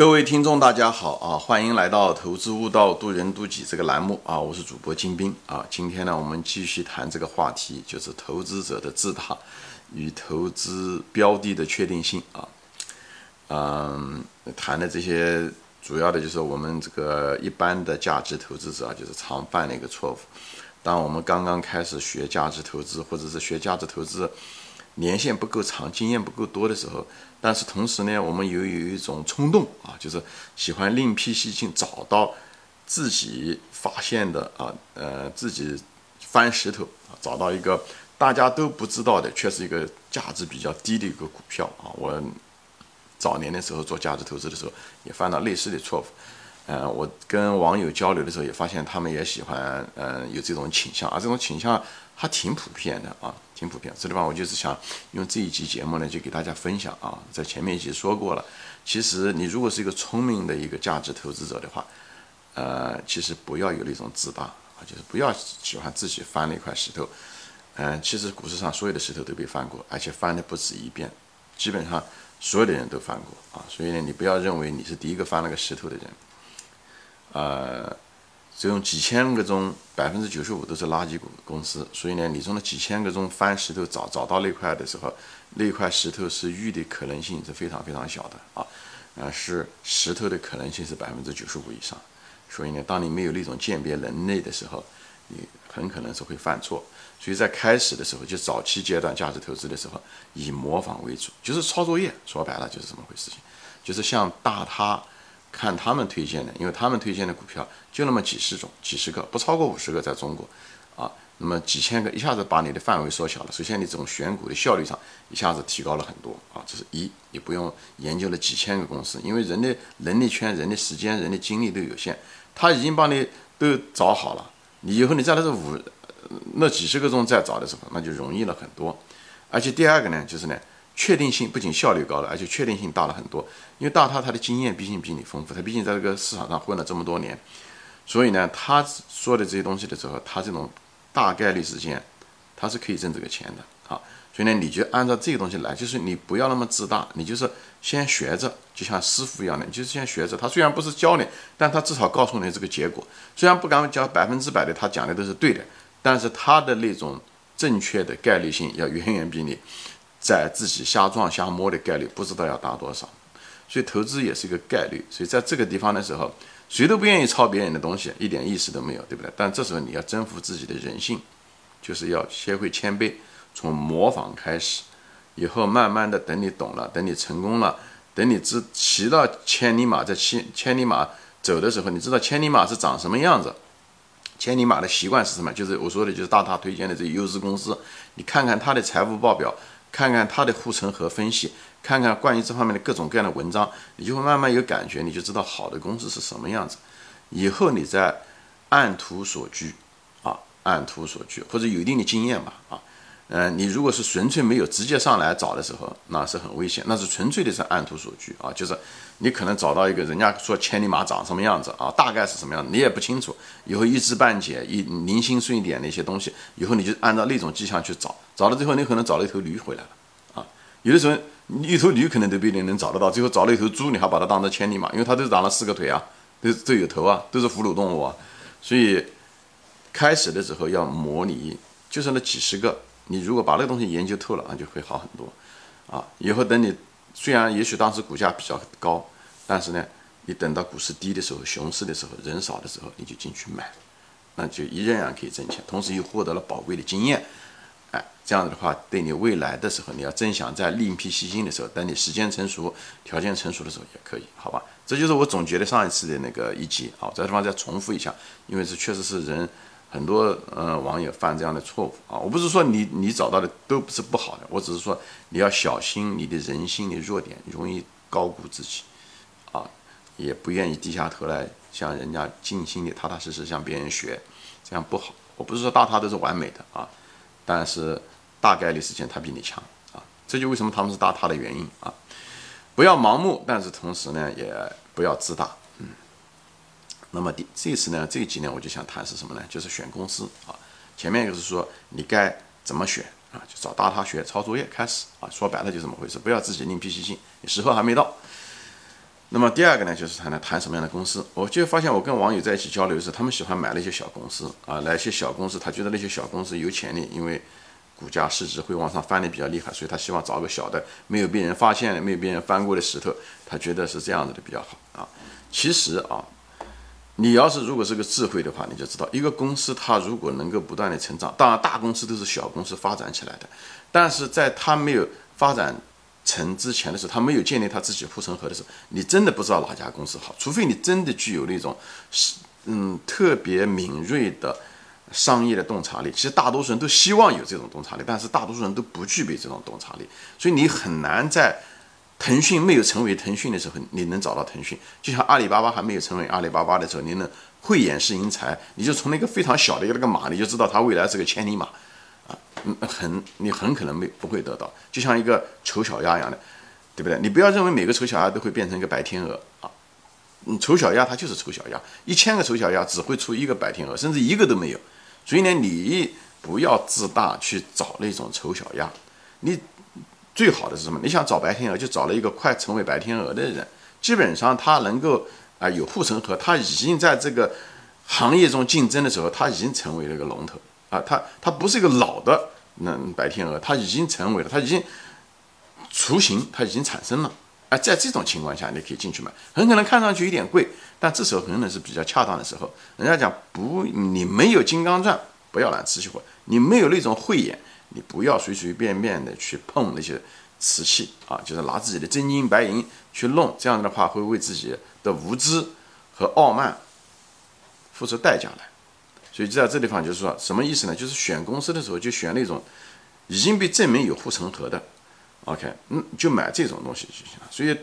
各位听众，大家好啊！欢迎来到《投资悟道，渡人渡己》这个栏目啊！我是主播金兵啊！今天呢，我们继续谈这个话题，就是投资者的自大与投资标的的确定性啊。嗯，谈的这些主要的就是我们这个一般的价值投资者啊，就是常犯的一个错误。当我们刚刚开始学价值投资，或者是学价值投资。年限不够长，经验不够多的时候，但是同时呢，我们又有一种冲动啊，就是喜欢另辟蹊径，找到自己发现的啊，呃，自己翻石头啊，找到一个大家都不知道的，却是一个价值比较低的一个股票啊。我早年的时候做价值投资的时候，也犯了类似的错误。嗯，我跟网友交流的时候，也发现他们也喜欢，嗯，有这种倾向，而这种倾向还挺普遍的啊。挺普遍，这地方我就是想用这一集节目呢，就给大家分享啊，在前面一集说过了。其实你如果是一个聪明的一个价值投资者的话，呃，其实不要有那种自大啊，就是不要喜欢自己翻了一块石头。嗯，其实股市上所有的石头都被翻过，而且翻的不止一遍，基本上所有的人都翻过啊。所以呢，你不要认为你是第一个翻了个石头的人，呃。这种几千个中，百分之九十五都是垃圾股公司，所以呢，你从那几千个中翻石头找找到那块的时候，那块石头是玉的可能性是非常非常小的啊，呃，是石头的可能性是百分之九十五以上，所以呢，当你没有那种鉴别能力的时候，你很可能是会犯错。所以在开始的时候，就早期阶段价值投资的时候，以模仿为主，就是抄作业，说白了就是这么回事情，就是像大他。看他们推荐的，因为他们推荐的股票就那么几十种、几十个，不超过五十个，在中国，啊，那么几千个，一下子把你的范围缩小了。首先，你这种选股的效率上一下子提高了很多啊，这是一，你不用研究了几千个公司，因为人的能力圈、人的时间、人的精力都有限，他已经帮你都找好了，你以后你在那这五那几十个中再找的时候，那就容易了很多。而且第二个呢，就是呢。确定性不仅效率高了，而且确定性大了很多。因为大他他的经验毕竟比你丰富，他毕竟在这个市场上混了这么多年，所以呢，他说的这些东西的时候，他这种大概率事件，他是可以挣这个钱的啊。所以呢，你就按照这个东西来，就是你不要那么自大，你就是先学着，就像师傅一样的，你就是先学着。他虽然不是教你，但他至少告诉你这个结果。虽然不敢讲百分之百的，他讲的都是对的，但是他的那种正确的概率性要远远比你。在自己瞎撞瞎摸的概率不知道要大多少，所以投资也是一个概率。所以在这个地方的时候，谁都不愿意抄别人的东西，一点意思都没有，对不对？但这时候你要征服自己的人性，就是要学会谦卑，从模仿开始，以后慢慢的等你懂了，等你成功了，等你知骑到千里马在千千里马走的时候，你知道千里马是长什么样子，千里马的习惯是什么？就是我说的，就是大大推荐的这优质公司，你看看它的财务报表。看看他的护城河分析，看看关于这方面的各种各样的文章，你就会慢慢有感觉，你就知道好的公司是什么样子。以后你再按图索骥，啊，按图索骥，或者有一定的经验吧，啊。嗯，你如果是纯粹没有直接上来找的时候，那是很危险，那是纯粹的是按图索骥啊，就是你可能找到一个人家说千里马长什么样子啊，大概是什么样，你也不清楚，以后一知半解，一零星碎点的一些东西，以后你就按照那种迹象去找，找到最后你可能找了一头驴回来了啊，有的时候一头驴可能都不一定能找得到，最后找了一头猪，你还把它当成千里马，因为它都长了四个腿啊，都都有头啊，都是哺乳动物啊，所以开始的时候要模拟，就是那几十个。你如果把那个东西研究透了，那就会好很多，啊，以后等你虽然也许当时股价比较高，但是呢，你等到股市低的时候、熊市的时候、人少的时候，你就进去买，那就依然可以挣钱，同时又获得了宝贵的经验，哎，这样子的话，对你未来的时候，你要真想在另辟蹊径的时候，等你时间成熟、条件成熟的时候也可以，好吧？这就是我总结的上一次的那个一集，好，这地方再重复一下，因为这确实是人。很多呃网友犯这样的错误啊，我不是说你你找到的都不是不好的，我只是说你要小心你的人性的弱点，容易高估自己，啊，也不愿意低下头来向人家尽心的踏踏实实向别人学，这样不好。我不是说大他都是完美的啊，但是大概率事件他比你强啊，这就为什么他们是大他的原因啊。不要盲目，但是同时呢也不要自大。那么第这次呢，这一集呢，我就想谈是什么呢？就是选公司啊。前面就是说你该怎么选啊，就找大他学抄作业开始啊。说白了就这么回事，不要自己另辟蹊径，你时候还没到。那么第二个呢，就是谈谈谈什么样的公司。我就发现我跟网友在一起交流的时，他们喜欢买那些小公司啊，来一些小公司，他觉得那些小公司有潜力，因为股价市值会往上翻的比较厉害，所以他希望找个小的，没有被人发现，没有被人翻过的石头，他觉得是这样子的比较好啊。其实啊，你要是如果是个智慧的话，你就知道一个公司它如果能够不断的成长，当然大公司都是小公司发展起来的，但是在它没有发展。成之前的时候，他没有建立他自己护城河的时候，你真的不知道哪家公司好，除非你真的具有那种是嗯特别敏锐的商业的洞察力。其实大多数人都希望有这种洞察力，但是大多数人都不具备这种洞察力，所以你很难在腾讯没有成为腾讯的时候，你能找到腾讯。就像阿里巴巴还没有成为阿里巴巴的时候，你能慧眼识英才，你就从那个非常小的一个那个马，你就知道它未来是个千里马。嗯，很你很可能没不会得到，就像一个丑小鸭一样的，对不对？你不要认为每个丑小鸭都会变成一个白天鹅啊，嗯，丑小鸭它就是丑小鸭，一千个丑小鸭只会出一个白天鹅，甚至一个都没有。所以呢，你不要自大去找那种丑小鸭，你最好的是什么？你想找白天鹅，就找了一个快成为白天鹅的人，基本上他能够啊有护城河，他已经在这个行业中竞争的时候，他已经成为了一个龙头。啊，他他不是一个老的那白天鹅，他已经成为了，他已经雏形，它已经产生了。啊，在这种情况下，你可以进去买，很可能看上去有点贵，但这时候可能是比较恰当的时候。人家讲不，你没有金刚钻，不要揽瓷器活；你没有那种慧眼，你不要随随便便的去碰那些瓷器啊，就是拿自己的真金白银去弄，这样的话会为自己的无知和傲慢付出代价来。所以就在这地方，就是说什么意思呢？就是选公司的时候就选那种已经被证明有护城河的，OK，嗯，就买这种东西就行了。所以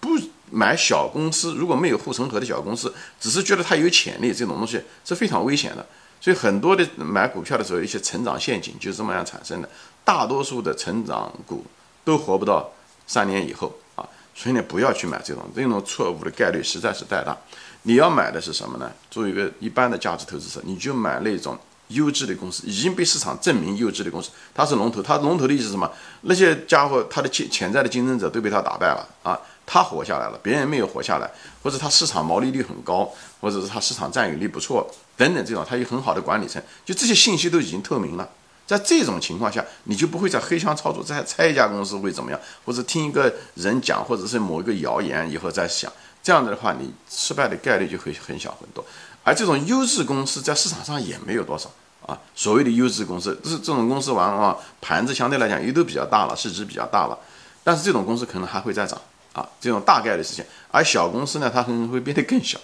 不买小公司，如果没有护城河的小公司，只是觉得它有潜力，这种东西是非常危险的。所以很多的买股票的时候，一些成长陷阱就这么样产生的。大多数的成长股都活不到三年以后啊，所以呢，不要去买这种，这种错误的概率实在是太大。你要买的是什么呢？作为一个一般的价值投资者，你就买那种优质的公司，已经被市场证明优质的公司。它是龙头，它龙头的意思是什么？那些家伙，他的潜潜在的竞争者都被他打败了啊，他活下来了，别人没有活下来，或者他市场毛利率很高，或者是他市场占有率不错等等，这种他有很好的管理层，就这些信息都已经透明了。在这种情况下，你就不会在黑箱操作，再猜一家公司会怎么样，或者听一个人讲，或者是某一个谣言以后再想。这样子的话，你失败的概率就会很小很多，而这种优质公司在市场上也没有多少啊。所谓的优质公司，是这种公司往往盘子相对来讲也都比较大了，市值比较大了，但是这种公司可能还会再涨啊，这种大概率事情。而小公司呢，它可能会变得更小，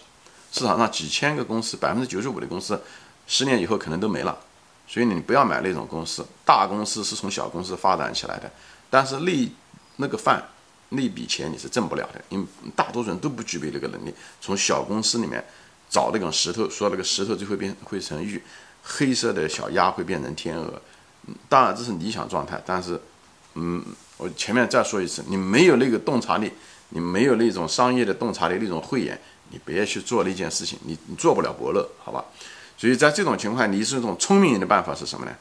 市场上几千个公司，百分之九十五的公司，十年以后可能都没了。所以你不要买那种公司，大公司是从小公司发展起来的，但是那那个饭。那笔钱你是挣不了的，因为大多数人都不具备这个能力。从小公司里面找那种石头，说那个石头就会变会成玉，黑色的小鸭会变成天鹅。当然这是理想状态，但是，嗯，我前面再说一次，你没有那个洞察力，你没有那种商业的洞察力，那种慧眼，你别去做那件事情，你你做不了伯乐，好吧？所以在这种情况，你是一种聪明人的办法是什么呢？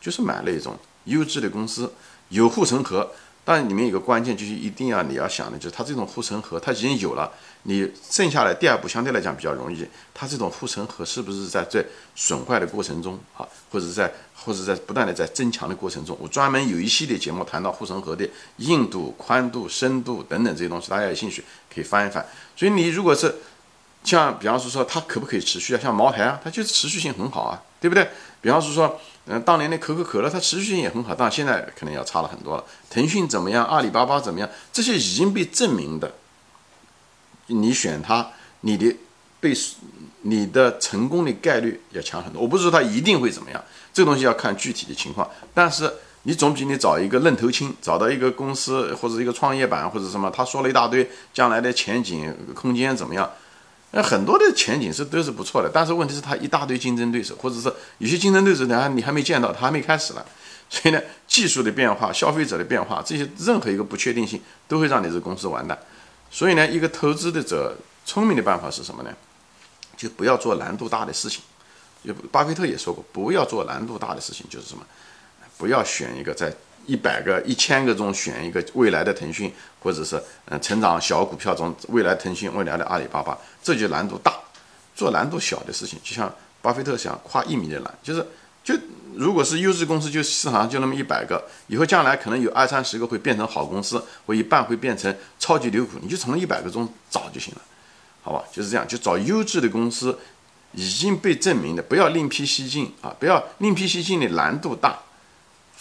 就是买那种优质的公司，有护城河。但里面有个关键，就是一定要你要想的，就是它这种护城河，它已经有了，你剩下来第二步相对来讲比较容易。它这种护城河是不是在在损坏的过程中啊，或者在或者在不断的在增强的过程中？我专门有一系列节目谈到护城河的硬度、宽度、深度等等这些东西，大家有兴趣可以翻一翻。所以你如果是像比方说说它可不可以持续啊？像茅台啊，它就是持续性很好啊，对不对？比方说说。嗯，当年的可口可乐，它持续性也很好，但现在可能要差了很多了。腾讯怎么样？阿里巴巴怎么样？这些已经被证明的，你选它，你的被你的成功的概率要强很多。我不是说它一定会怎么样，这个东西要看具体的情况。但是你总比你找一个愣头青，找到一个公司或者一个创业板或者什么，他说了一大堆将来的前景空间怎么样？那很多的前景是都是不错的，但是问题是它一大堆竞争对手，或者是有些竞争对手呢，你还没见到，他还没开始呢。所以呢，技术的变化、消费者的变化，这些任何一个不确定性都会让你这公司完蛋。所以呢，一个投资的者聪明的办法是什么呢？就不要做难度大的事情。就巴菲特也说过，不要做难度大的事情，就是什么？不要选一个在一百个、一千个中选一个未来的腾讯，或者是嗯成长小股票中未来腾讯、未来的阿里巴巴，这就难度大。做难度小的事情，就像巴菲特想跨一米的栏，就是就如果是优质公司，就市场上就那么一百个，以后将来可能有二三十个会变成好公司，或一半会变成超级牛股，你就从一百个中找就行了，好吧？就是这样，就找优质的公司，已经被证明的，不要另辟蹊径啊！不要另辟蹊径的难度大，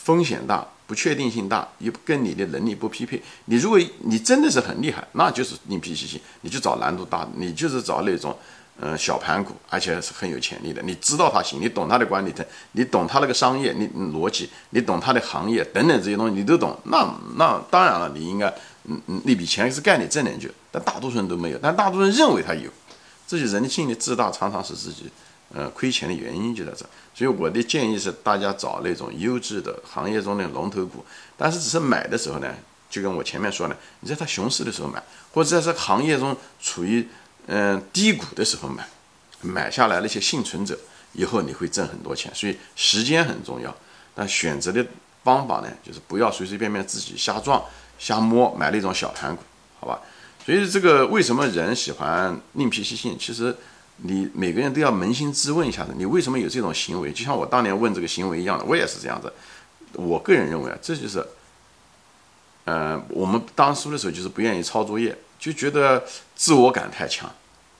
风险大，不确定性大，又跟你的能力不匹配。你如果你真的是很厉害，那就是另辟蹊径，你就找难度大的，你就是找那种。嗯，小盘股，而且是很有潜力的。你知道它行，你懂它的管理层，你懂它那个商业，你逻辑，你懂它的行业等等这些东西，你都懂。那那当然了，你应该，嗯嗯，那笔钱是干你挣的去。但大多数人都没有，但大多数人认为他有，这就人性的自大，常常是自己，呃，亏钱的原因就在这。所以我的建议是，大家找那种优质的行业中的龙头股，但是只是买的时候呢，就跟我前面说的，你在它熊市的时候买，或者在这行业中处于。嗯，低谷的时候买，买下来那些幸存者，以后你会挣很多钱。所以时间很重要，但选择的方法呢，就是不要随随便便自己瞎撞、瞎摸，买那种小盘股，好吧？所以这个为什么人喜欢另辟蹊径？其实你每个人都要扪心自问一下子，你为什么有这种行为？就像我当年问这个行为一样的，我也是这样子。我个人认为啊，这就是，呃，我们当初的时候就是不愿意抄作业。就觉得自我感太强，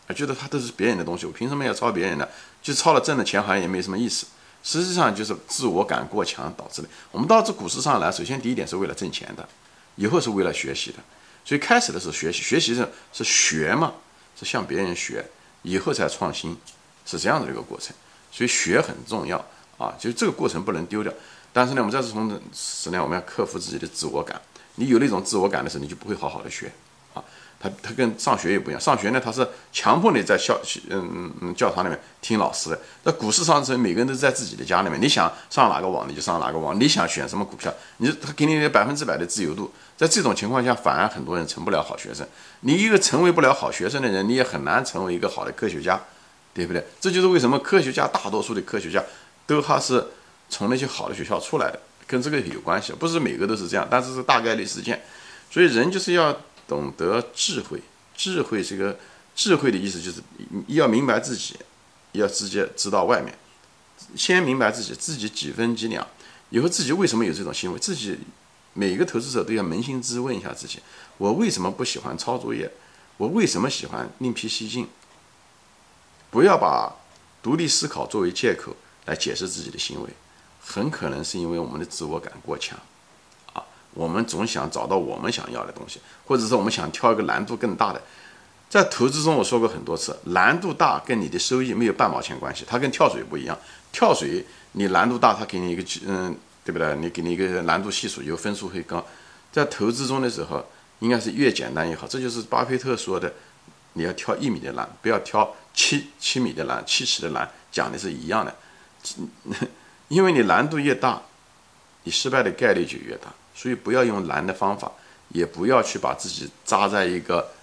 啊，觉得他都是别人的东西，我凭什么要抄别人的？就抄了挣的钱好像也没什么意思。实际上就是自我感过强导致的。我们到这股市上来，首先第一点是为了挣钱的，以后是为了学习的。所以开始的时候学习，学习是是学嘛，是向别人学，以后才创新，是这样的一个过程。所以学很重要啊，就是这个过程不能丢掉。但是呢，我们在这从时呢，我们要克服自己的自我感。你有那种自我感的时候，你就不会好好的学。他跟上学也不一样，上学呢他是强迫你在校嗯嗯嗯教堂里面听老师的。那股市上，是每个人都是在自己的家里面，你想上哪个网你就上哪个网，你想选什么股票，你他给你百分之百的自由度。在这种情况下，反而很多人成不了好学生。你一个成为不了好学生的人，你也很难成为一个好的科学家，对不对？这就是为什么科学家大多数的科学家都还是从那些好的学校出来的，跟这个有关系。不是每个都是这样，但是是大概率事件。所以人就是要。懂得智慧，智慧这个智慧的意思就是要明白自己，要直接知道外面，先明白自己，自己几分几两，以后自己为什么有这种行为，自己每个投资者都要扪心自问一下自己：我为什么不喜欢抄作业？我为什么喜欢另辟蹊径？不要把独立思考作为借口来解释自己的行为，很可能是因为我们的自我感过强。我们总想找到我们想要的东西，或者说我们想挑一个难度更大的。在投资中，我说过很多次，难度大跟你的收益没有半毛钱关系，它跟跳水不一样。跳水你难度大，它给你一个嗯，对不对？你给你一个难度系数，有分数会高。在投资中的时候，应该是越简单越好。这就是巴菲特说的，你要挑一米的栏，不要挑七七米的栏、七尺的栏，讲的是一样的。因为你难度越大，你失败的概率就越大。所以不要用难的方法，也不要去把自己扎在一个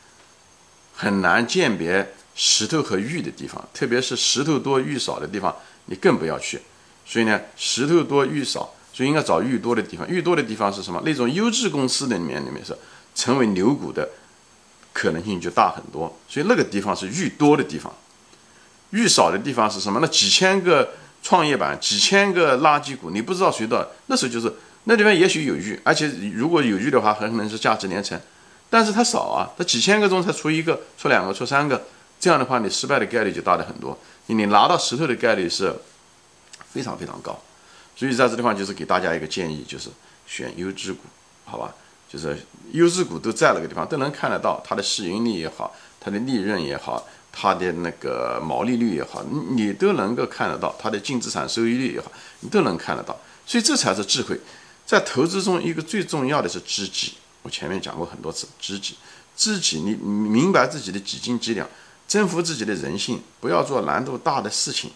很难鉴别石头和玉的地方，特别是石头多玉少的地方，你更不要去。所以呢，石头多玉少，所以应该找玉多的地方。玉多的地方是什么？那种优质公司的里面里面是成为牛股的可能性就大很多。所以那个地方是玉多的地方，玉少的地方是什么？那几千个创业板，几千个垃圾股，你不知道谁的，那时候就是。那地方也许有玉，而且如果有玉的话，很可能是价值连城，但是它少啊，它几千个中才出一个、出两个、出三个，这样的话你失败的概率就大的很多，你拿到石头的概率是非常非常高，所以在这地方就是给大家一个建议，就是选优质股，好吧？就是优质股都在那个地方都能看得到，它的市盈率也好，它的利润也好，它的那个毛利率也好，你都能够看得到，它的净资产收益率也好，你都能看得到，所以这才是智慧。在投资中，一个最重要的是知己。我前面讲过很多次，知己，知己，你明白自己的几斤几两，征服自己的人性，不要做难度大的事情，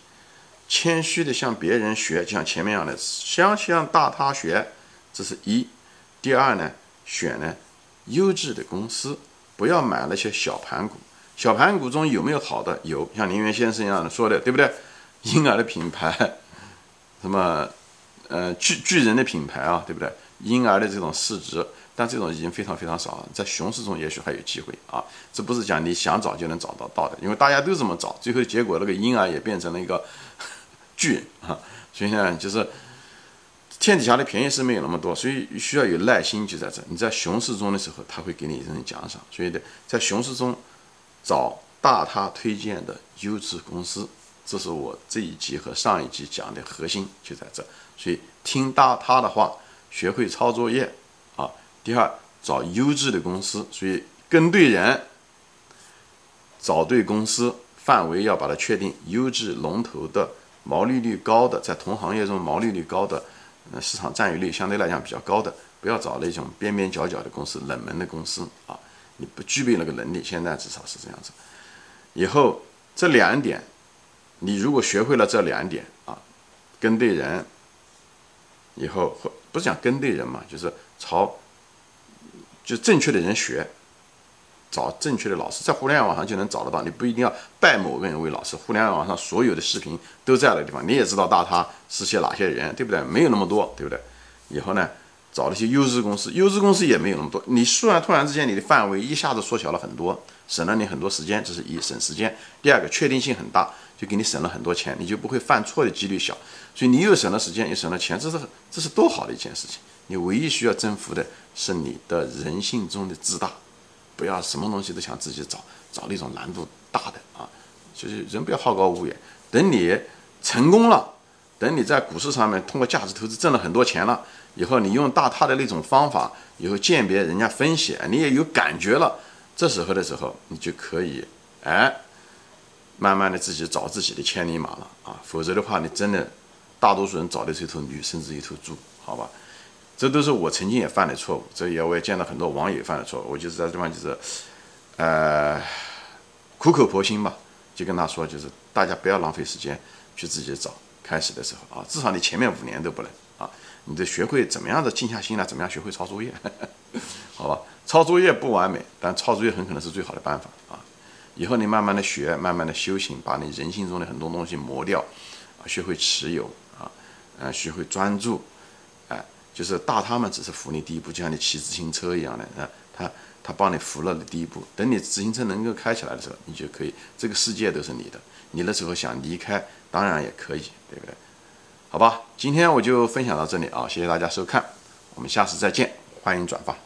谦虚的向别人学，就像前面一样的，先向大他学，这是一。第二呢，选呢优质的公司，不要买那些小盘股。小盘股中有没有好的？有，像林源先生一样的说的，对不对？婴儿的品牌，什么？呃，巨巨人的品牌啊，对不对？婴儿的这种市值，但这种已经非常非常少了。在熊市中也许还有机会啊，这不是讲你想找就能找得到的，因为大家都这么找，最后结果那个婴儿也变成了一个 巨人啊。所以呢，就是天底下的便宜是没有那么多，所以需要有耐心，就在这。你在熊市中的时候，他会给你一种奖赏，所以呢，在熊市中找大他推荐的优质公司。这是我这一集和上一集讲的核心就在这，所以听大他的话，学会抄作业啊。第二，找优质的公司，所以跟对人，找对公司，范围要把它确定，优质龙头的，毛利率高的，在同行业中毛利率高的，呃，市场占有率相对来讲比较高的，不要找那种边边角角的公司，冷门的公司啊，你不具备那个能力，现在至少是这样子。以后这两点。你如果学会了这两点啊，跟对人，以后不是讲跟对人嘛，就是朝就正确的人学，找正确的老师，在互联网上就能找得到。你不一定要拜某个人为老师，互联网上所有的视频都在那个地方，你也知道大他是些哪些人，对不对？没有那么多，对不对？以后呢，找那些优质公司，优质公司也没有那么多。你突然突然之间，你的范围一下子缩小了很多，省了你很多时间，这是一省时间。第二个，确定性很大。就给你省了很多钱，你就不会犯错的几率小，所以你又省了时间，又省了钱，这是这是多好的一件事情。你唯一需要征服的是你的人性中的自大，不要什么东西都想自己找，找那种难度大的啊，就是人不要好高骛远。等你成功了，等你在股市上面通过价值投资挣了很多钱了以后，你用大他的那种方法，以后鉴别人家分析，你也有感觉了，这时候的时候，你就可以哎。慢慢的自己找自己的千里马了啊，否则的话，你真的大多数人找的是一头驴，甚至一头猪，好吧？这都是我曾经也犯的错误，这也我也见到很多网友犯的错误。我就是在这地方就是，呃，苦口婆心吧，就跟他说，就是大家不要浪费时间去自己找，开始的时候啊，至少你前面五年都不能啊，你得学会怎么样的静下心来，怎么样学会抄作业，好吧？抄作业不完美，但抄作业很可能是最好的办法啊。以后你慢慢的学，慢慢的修行，把你人性中的很多东西磨掉，啊，学会持有啊，呃，学会专注，哎，就是大他们只是扶你第一步，就像你骑自行车一样的，啊，他他帮你扶了的第一步，等你自行车能够开起来的时候，你就可以，这个世界都是你的，你那时候想离开，当然也可以，对不对？好吧，今天我就分享到这里啊，谢谢大家收看，我们下次再见，欢迎转发。